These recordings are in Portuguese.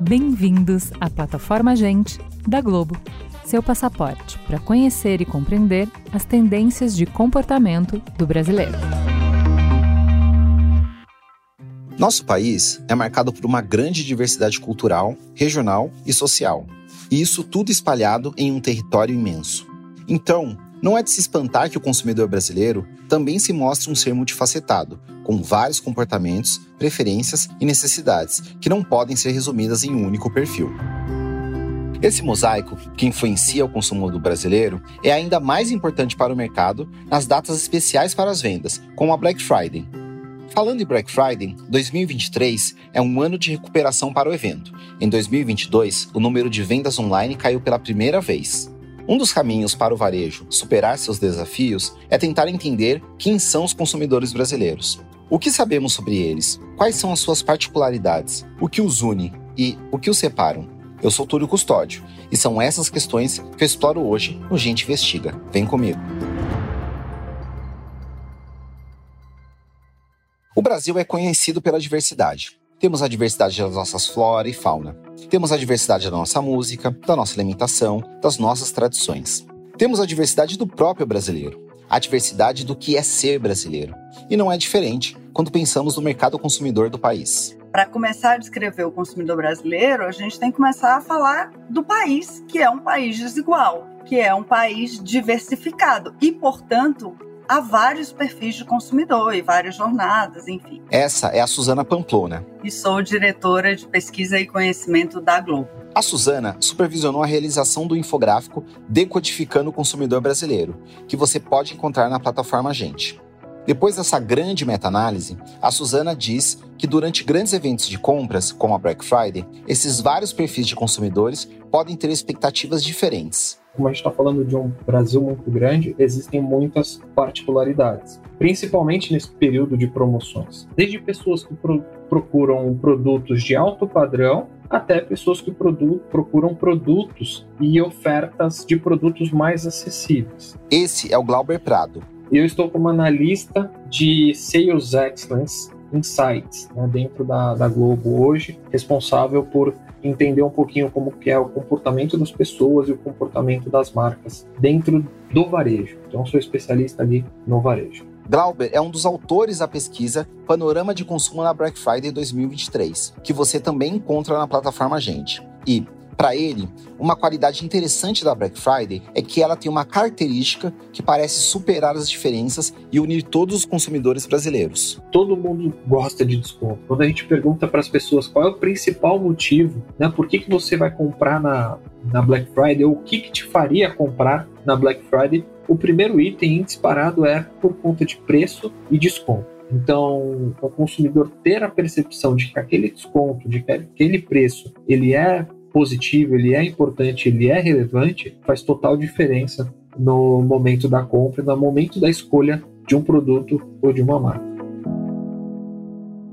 Bem-vindos à plataforma Gente da Globo, seu passaporte para conhecer e compreender as tendências de comportamento do brasileiro. Nosso país é marcado por uma grande diversidade cultural, regional e social. E isso tudo espalhado em um território imenso. Então, não é de se espantar que o consumidor brasileiro também se mostre um ser multifacetado, com vários comportamentos, preferências e necessidades que não podem ser resumidas em um único perfil. Esse mosaico, que influencia o consumo do brasileiro, é ainda mais importante para o mercado nas datas especiais para as vendas, como a Black Friday, Falando em Black Friday, 2023 é um ano de recuperação para o evento. Em 2022, o número de vendas online caiu pela primeira vez. Um dos caminhos para o varejo superar seus desafios é tentar entender quem são os consumidores brasileiros. O que sabemos sobre eles? Quais são as suas particularidades? O que os une e o que os separam? Eu sou Túlio Custódio e são essas questões que eu exploro hoje no Gente Investiga. Vem comigo. O Brasil é conhecido pela diversidade. Temos a diversidade das nossas flora e fauna. Temos a diversidade da nossa música, da nossa alimentação, das nossas tradições. Temos a diversidade do próprio brasileiro, a diversidade do que é ser brasileiro. E não é diferente quando pensamos no mercado consumidor do país. Para começar a descrever o consumidor brasileiro, a gente tem que começar a falar do país, que é um país desigual, que é um país diversificado e, portanto, há vários perfis de consumidor e várias jornadas, enfim. Essa é a Suzana Pamplona. E sou diretora de pesquisa e conhecimento da Globo. A Suzana supervisionou a realização do infográfico Decodificando o Consumidor Brasileiro, que você pode encontrar na plataforma Gente. Depois dessa grande meta-análise, a Suzana diz que durante grandes eventos de compras, como a Black Friday, esses vários perfis de consumidores podem ter expectativas diferentes como a gente está falando de um Brasil muito grande, existem muitas particularidades, principalmente nesse período de promoções. Desde pessoas que pro procuram produtos de alto padrão até pessoas que produ procuram produtos e ofertas de produtos mais acessíveis. Esse é o Glauber Prado. Eu estou como analista de Sales Excellence Insights né, dentro da, da Globo hoje, responsável por entender um pouquinho como que é o comportamento das pessoas e o comportamento das marcas dentro do varejo. Então, sou especialista ali no varejo. Glauber é um dos autores da pesquisa Panorama de Consumo na Black Friday 2023, que você também encontra na plataforma Gente. E, para ele, uma qualidade interessante da Black Friday é que ela tem uma característica que parece superar as diferenças e unir todos os consumidores brasileiros. Todo mundo gosta de desconto. Quando a gente pergunta para as pessoas qual é o principal motivo, né, por que, que você vai comprar na, na Black Friday, ou o que, que te faria comprar na Black Friday, o primeiro item disparado é por conta de preço e desconto. Então, o consumidor ter a percepção de que aquele desconto, de que aquele preço, ele é positivo, ele é importante, ele é relevante, faz total diferença no momento da compra, no momento da escolha de um produto ou de uma marca.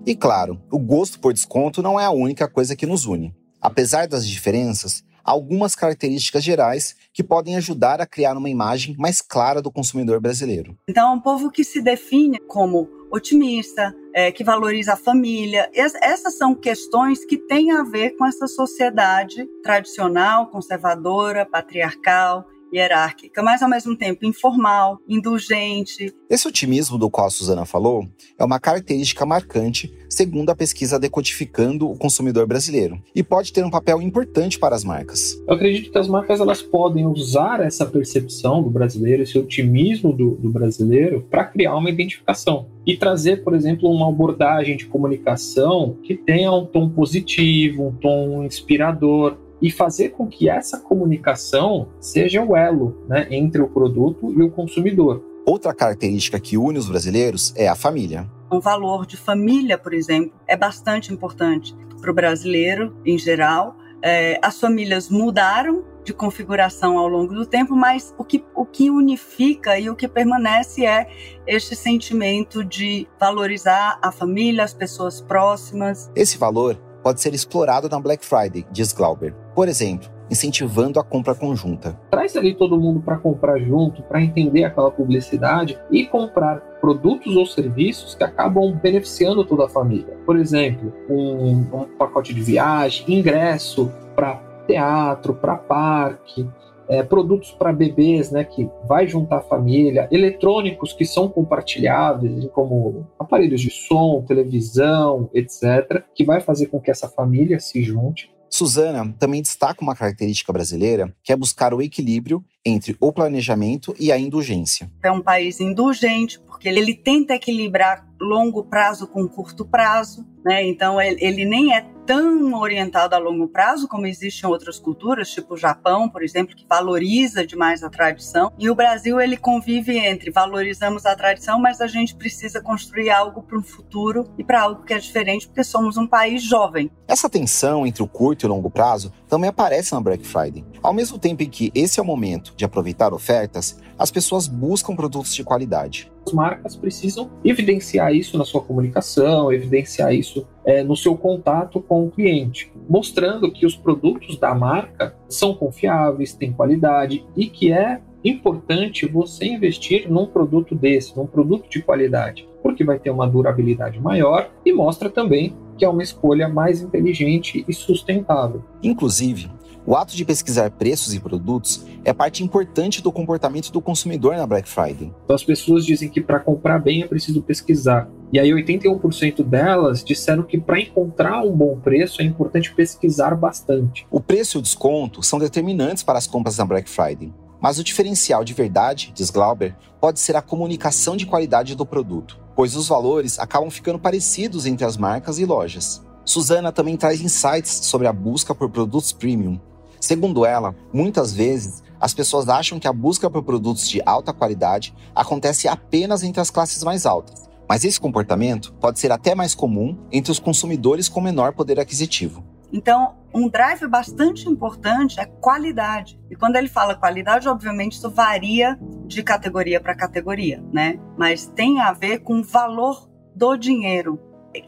E claro, o gosto por desconto não é a única coisa que nos une. Apesar das diferenças, há algumas características gerais que podem ajudar a criar uma imagem mais clara do consumidor brasileiro. Então, é um povo que se define como otimista, é, que valoriza a família. Es, essas são questões que têm a ver com essa sociedade tradicional, conservadora, patriarcal hierárquica, mas ao mesmo tempo informal, indulgente. Esse otimismo do qual a Suzana falou é uma característica marcante, segundo a pesquisa Decodificando o Consumidor Brasileiro, e pode ter um papel importante para as marcas. Eu acredito que as marcas elas podem usar essa percepção do brasileiro, esse otimismo do, do brasileiro, para criar uma identificação e trazer, por exemplo, uma abordagem de comunicação que tenha um tom positivo, um tom inspirador, e fazer com que essa comunicação seja o elo né, entre o produto e o consumidor. Outra característica que une os brasileiros é a família. Um valor de família, por exemplo, é bastante importante para o brasileiro em geral. É, as famílias mudaram de configuração ao longo do tempo, mas o que, o que unifica e o que permanece é este sentimento de valorizar a família, as pessoas próximas. Esse valor pode ser explorado na Black Friday, diz Glauber. Por exemplo, incentivando a compra conjunta. Traz ali todo mundo para comprar junto, para entender aquela publicidade e comprar produtos ou serviços que acabam beneficiando toda a família. Por exemplo, um, um pacote de viagem, ingresso para teatro, para parque, é, produtos para bebês, né, que vai juntar a família, eletrônicos que são compartilháveis, como aparelhos de som, televisão, etc., que vai fazer com que essa família se junte. Suzana também destaca uma característica brasileira, que é buscar o equilíbrio entre o planejamento e a indulgência. É um país indulgente, porque ele tenta equilibrar longo prazo com curto prazo, né? Então ele, nem é tão orientado a longo prazo como existem outras culturas, tipo o Japão, por exemplo, que valoriza demais a tradição. E o Brasil ele convive entre valorizamos a tradição, mas a gente precisa construir algo para um futuro e para algo que é diferente, porque somos um país jovem. Essa tensão entre o curto e o longo prazo também aparece na Black Friday. Ao mesmo tempo em que esse é o momento de aproveitar ofertas, as pessoas buscam produtos de qualidade. As marcas precisam evidenciar isso na sua comunicação, evidenciar isso é, no seu contato com o cliente, mostrando que os produtos da marca são confiáveis, têm qualidade e que é importante você investir num produto desse, num produto de qualidade, porque vai ter uma durabilidade maior e mostra também que é uma escolha mais inteligente e sustentável. Inclusive, o ato de pesquisar preços e produtos é parte importante do comportamento do consumidor na Black Friday. Então, as pessoas dizem que para comprar bem é preciso pesquisar. E aí 81% delas disseram que para encontrar um bom preço é importante pesquisar bastante. O preço e o desconto são determinantes para as compras na Black Friday. Mas o diferencial de verdade, diz Glauber, pode ser a comunicação de qualidade do produto, pois os valores acabam ficando parecidos entre as marcas e lojas. Suzana também traz insights sobre a busca por produtos premium, Segundo ela, muitas vezes as pessoas acham que a busca por produtos de alta qualidade acontece apenas entre as classes mais altas, mas esse comportamento pode ser até mais comum entre os consumidores com menor poder aquisitivo. Então, um drive bastante importante é qualidade. E quando ele fala qualidade, obviamente isso varia de categoria para categoria, né? Mas tem a ver com o valor do dinheiro,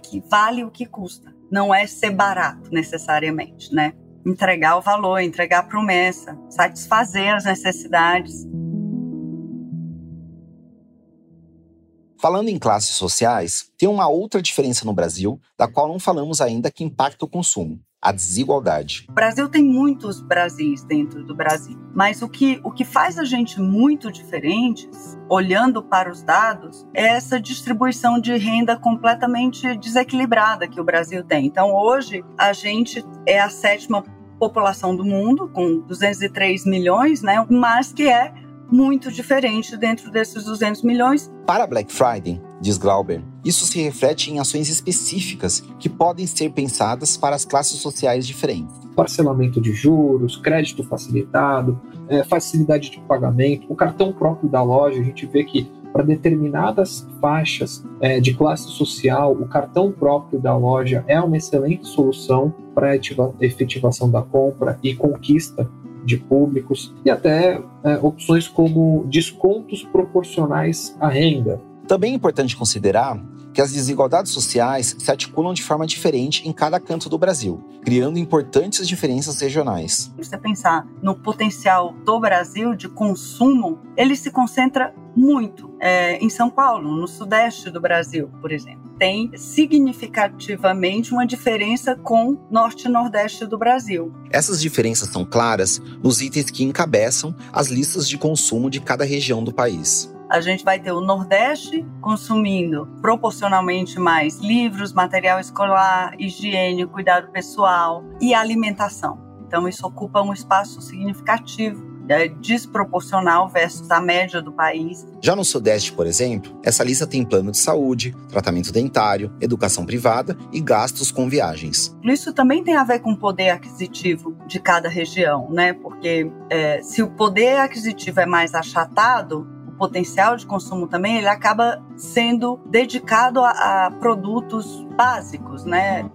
que vale o que custa. Não é ser barato necessariamente, né? Entregar o valor, entregar a promessa, satisfazer as necessidades. Falando em classes sociais, tem uma outra diferença no Brasil, da qual não falamos ainda, que impacta o consumo a desigualdade. O Brasil tem muitos Brasis dentro do Brasil, mas o que, o que faz a gente muito diferentes, olhando para os dados, é essa distribuição de renda completamente desequilibrada que o Brasil tem. Então, hoje, a gente é a sétima população do mundo, com 203 milhões, né, mas que é muito diferente dentro desses 200 milhões. Para Black Friday, diz Glauber, isso se reflete em ações específicas que podem ser pensadas para as classes sociais diferentes. Parcelamento de juros, crédito facilitado, é, facilidade de pagamento, o cartão próprio da loja, a gente vê que para determinadas faixas é, de classe social, o cartão próprio da loja é uma excelente solução para efetivação da compra e conquista de públicos e até é, opções como descontos proporcionais à renda. Também é importante considerar que as desigualdades sociais se articulam de forma diferente em cada canto do Brasil, criando importantes diferenças regionais. Se você pensar no potencial do Brasil de consumo, ele se concentra muito é, em São Paulo, no sudeste do Brasil, por exemplo. Tem significativamente uma diferença com norte e nordeste do Brasil. Essas diferenças são claras nos itens que encabeçam as listas de consumo de cada região do país a gente vai ter o Nordeste consumindo proporcionalmente mais livros, material escolar, higiene, cuidado pessoal e alimentação. Então, isso ocupa um espaço significativo é desproporcional versus a média do país. Já no Sudeste, por exemplo, essa lista tem plano de saúde, tratamento dentário, educação privada e gastos com viagens. Isso também tem a ver com o poder aquisitivo de cada região, né? Porque é, se o poder aquisitivo é mais achatado, potencial de consumo também, ele acaba sendo dedicado a, a produtos básicos, né?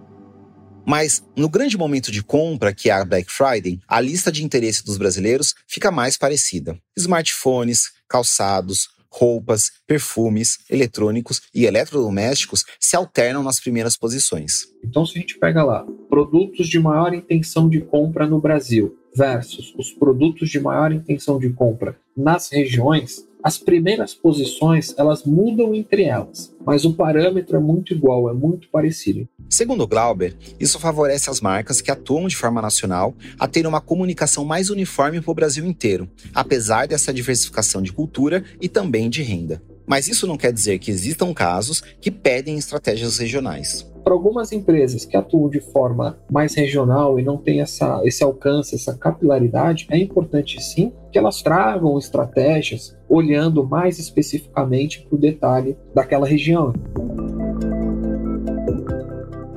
Mas no grande momento de compra, que é a Black Friday, a lista de interesse dos brasileiros fica mais parecida. Smartphones, calçados, roupas, perfumes, eletrônicos e eletrodomésticos se alternam nas primeiras posições. Então, se a gente pega lá produtos de maior intenção de compra no Brasil, versus os produtos de maior intenção de compra nas regiões, as primeiras posições elas mudam entre elas, mas o parâmetro é muito igual, é muito parecido. Segundo Glauber, isso favorece as marcas que atuam de forma nacional a ter uma comunicação mais uniforme para o Brasil inteiro, apesar dessa diversificação de cultura e também de renda. Mas isso não quer dizer que existam casos que pedem estratégias regionais para algumas empresas que atuam de forma mais regional e não têm essa, esse alcance, essa capilaridade, é importante sim que elas tragam estratégias olhando mais especificamente para o detalhe daquela região.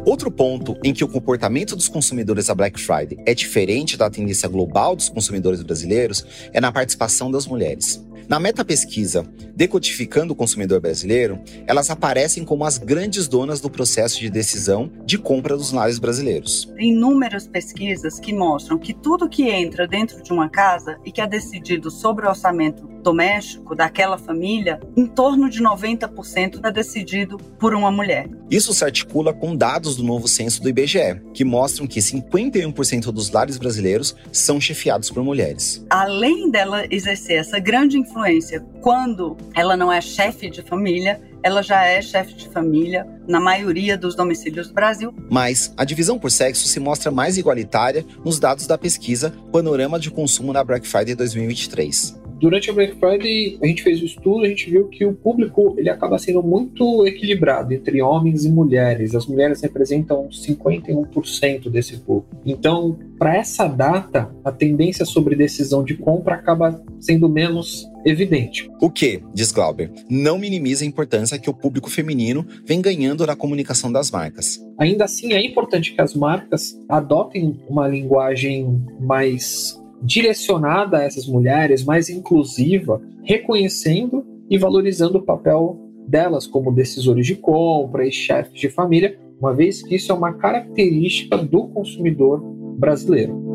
Outro ponto em que o comportamento dos consumidores da Black Friday é diferente da tendência global dos consumidores brasileiros é na participação das mulheres. Na meta-pesquisa Decodificando o Consumidor Brasileiro, elas aparecem como as grandes donas do processo de decisão de compra dos lares brasileiros. Tem inúmeras pesquisas que mostram que tudo que entra dentro de uma casa e que é decidido sobre o orçamento doméstico daquela família, em torno de 90% é decidido por uma mulher. Isso se articula com dados do novo censo do IBGE, que mostram que 51% dos lares brasileiros são chefiados por mulheres. Além dela exercer essa grande influência quando ela não é chefe de família, ela já é chefe de família na maioria dos domicílios do Brasil. Mas a divisão por sexo se mostra mais igualitária nos dados da pesquisa Panorama de Consumo na Black Friday 2023 durante a Black Friday, a gente fez o estudo, a gente viu que o público ele acaba sendo muito equilibrado entre homens e mulheres. As mulheres representam 51% desse público. Então, para essa data, a tendência sobre decisão de compra acaba sendo menos evidente. O que, diz Glauber, não minimiza a importância que o público feminino vem ganhando na comunicação das marcas. Ainda assim, é importante que as marcas adotem uma linguagem mais direcionada a essas mulheres, mais inclusiva, reconhecendo e valorizando o papel delas como decisores de compra e chefes de família, uma vez que isso é uma característica do consumidor brasileiro.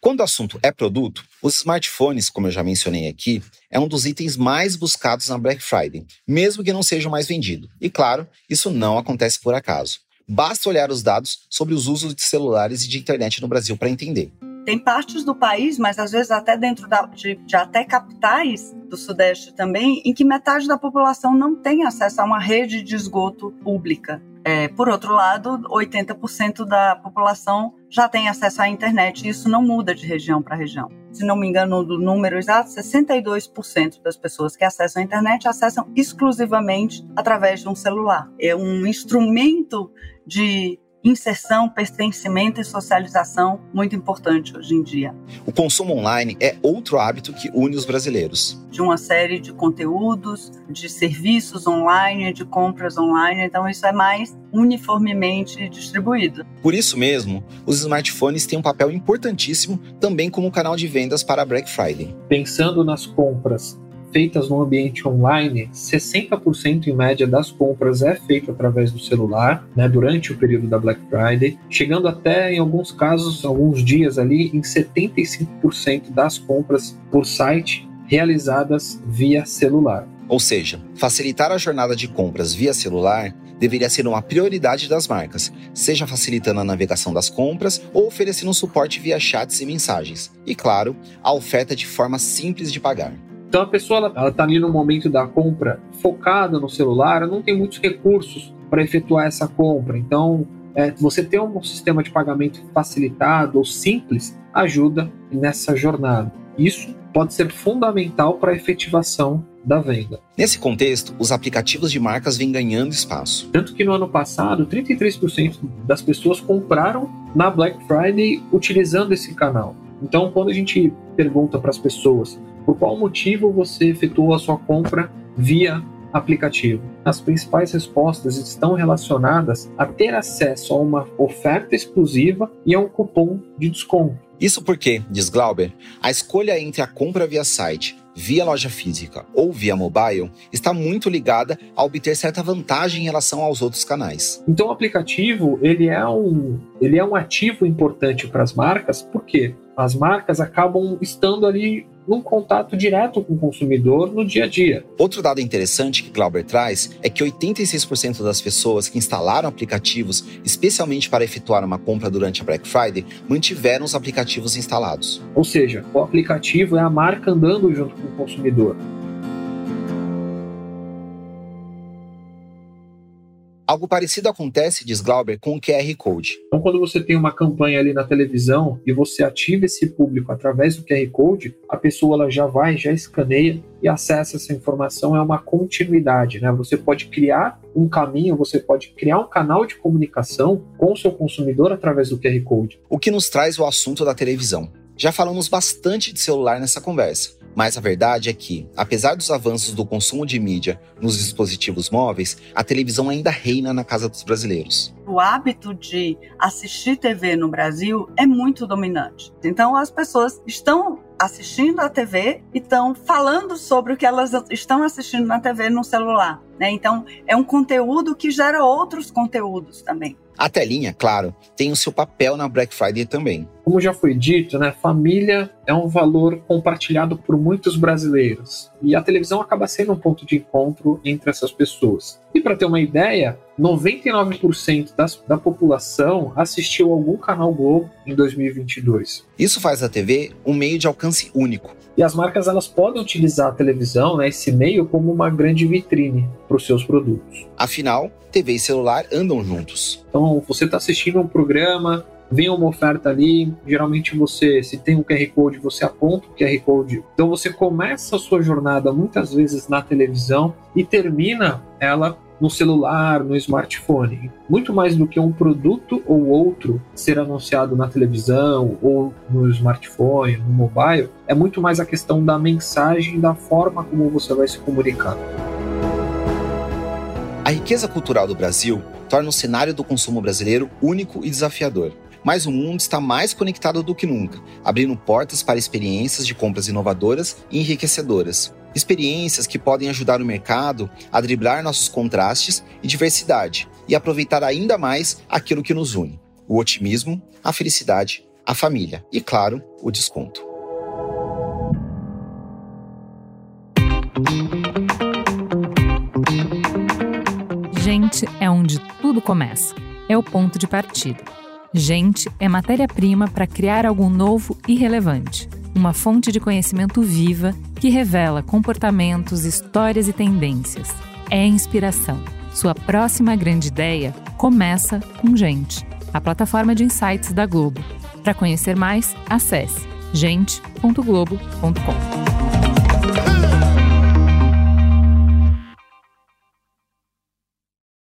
Quando o assunto é produto, os smartphones, como eu já mencionei aqui, é um dos itens mais buscados na Black Friday, mesmo que não seja mais vendido. E claro, isso não acontece por acaso. Basta olhar os dados sobre os usos de celulares e de internet no Brasil para entender. Tem partes do país, mas às vezes até dentro da, de, de até capitais do Sudeste também, em que metade da população não tem acesso a uma rede de esgoto pública. É, por outro lado, 80% da população já tem acesso à internet e isso não muda de região para região. Se não me engano do número exato, 62% das pessoas que acessam a internet acessam exclusivamente através de um celular. É um instrumento de inserção, pertencimento e socialização muito importante hoje em dia. O consumo online é outro hábito que une os brasileiros. De uma série de conteúdos, de serviços online, de compras online, então isso é mais uniformemente distribuído. Por isso mesmo, os smartphones têm um papel importantíssimo também como canal de vendas para a Black Friday. Pensando nas compras feitas no ambiente online, 60% em média das compras é feito através do celular, né, durante o período da Black Friday, chegando até em alguns casos, alguns dias ali, em 75% das compras por site realizadas via celular. Ou seja, facilitar a jornada de compras via celular deveria ser uma prioridade das marcas, seja facilitando a navegação das compras ou oferecendo suporte via chats e mensagens. E claro, a oferta de forma simples de pagar. Então a pessoa ela está ali no momento da compra focada no celular, não tem muitos recursos para efetuar essa compra. Então é, você ter um sistema de pagamento facilitado ou simples ajuda nessa jornada. Isso pode ser fundamental para a efetivação da venda. Nesse contexto, os aplicativos de marcas vêm ganhando espaço. Tanto que no ano passado, 33% das pessoas compraram na Black Friday utilizando esse canal. Então, quando a gente pergunta para as pessoas por qual motivo você efetuou a sua compra via aplicativo? As principais respostas estão relacionadas a ter acesso a uma oferta exclusiva e a um cupom de desconto. Isso porque, diz Glauber, a escolha entre a compra via site, via loja física ou via mobile está muito ligada a obter certa vantagem em relação aos outros canais. Então o aplicativo ele é um, ele é um ativo importante para as marcas, por quê? As marcas acabam estando ali num contato direto com o consumidor no dia a dia. Outro dado interessante que Glauber traz é que 86% das pessoas que instalaram aplicativos especialmente para efetuar uma compra durante a Black Friday mantiveram os aplicativos instalados. Ou seja, o aplicativo é a marca andando junto com o consumidor. Algo parecido acontece, diz Glauber, com o QR Code. Então, quando você tem uma campanha ali na televisão e você ativa esse público através do QR Code, a pessoa ela já vai, já escaneia e acessa essa informação. É uma continuidade, né? Você pode criar um caminho, você pode criar um canal de comunicação com o seu consumidor através do QR Code. O que nos traz o assunto da televisão. Já falamos bastante de celular nessa conversa, mas a verdade é que, apesar dos avanços do consumo de mídia nos dispositivos móveis, a televisão ainda reina na casa dos brasileiros. O hábito de assistir TV no Brasil é muito dominante. Então as pessoas estão assistindo a TV e estão falando sobre o que elas estão assistindo na TV no celular. Né? Então, é um conteúdo que gera outros conteúdos também. A telinha, claro, tem o seu papel na Black Friday também. Como já foi dito, né, família é um valor compartilhado por muitos brasileiros e a televisão acaba sendo um ponto de encontro entre essas pessoas. E para ter uma ideia, 99% das, da população assistiu algum canal Globo em 2022. Isso faz da TV um meio de alcance único. E as marcas elas podem utilizar a televisão, né, esse meio, como uma grande vitrine para os seus produtos. Afinal, TV e celular andam juntos. Então, você está assistindo um programa, vem uma oferta ali, geralmente você, se tem um QR Code, você aponta o QR Code. Então você começa a sua jornada muitas vezes na televisão e termina ela no celular, no smartphone. Muito mais do que um produto ou outro ser anunciado na televisão ou no smartphone, no mobile, é muito mais a questão da mensagem, da forma como você vai se comunicar. A riqueza cultural do Brasil torna o cenário do consumo brasileiro único e desafiador. Mas o mundo está mais conectado do que nunca, abrindo portas para experiências de compras inovadoras e enriquecedoras. Experiências que podem ajudar o mercado a driblar nossos contrastes e diversidade e aproveitar ainda mais aquilo que nos une: o otimismo, a felicidade, a família e, claro, o desconto. Gente é onde tudo começa. É o ponto de partida. Gente é matéria-prima para criar algo novo e relevante uma fonte de conhecimento viva que revela comportamentos, histórias e tendências. É inspiração. Sua próxima grande ideia começa com Gente, a plataforma de insights da Globo. Para conhecer mais, acesse gente.globo.com.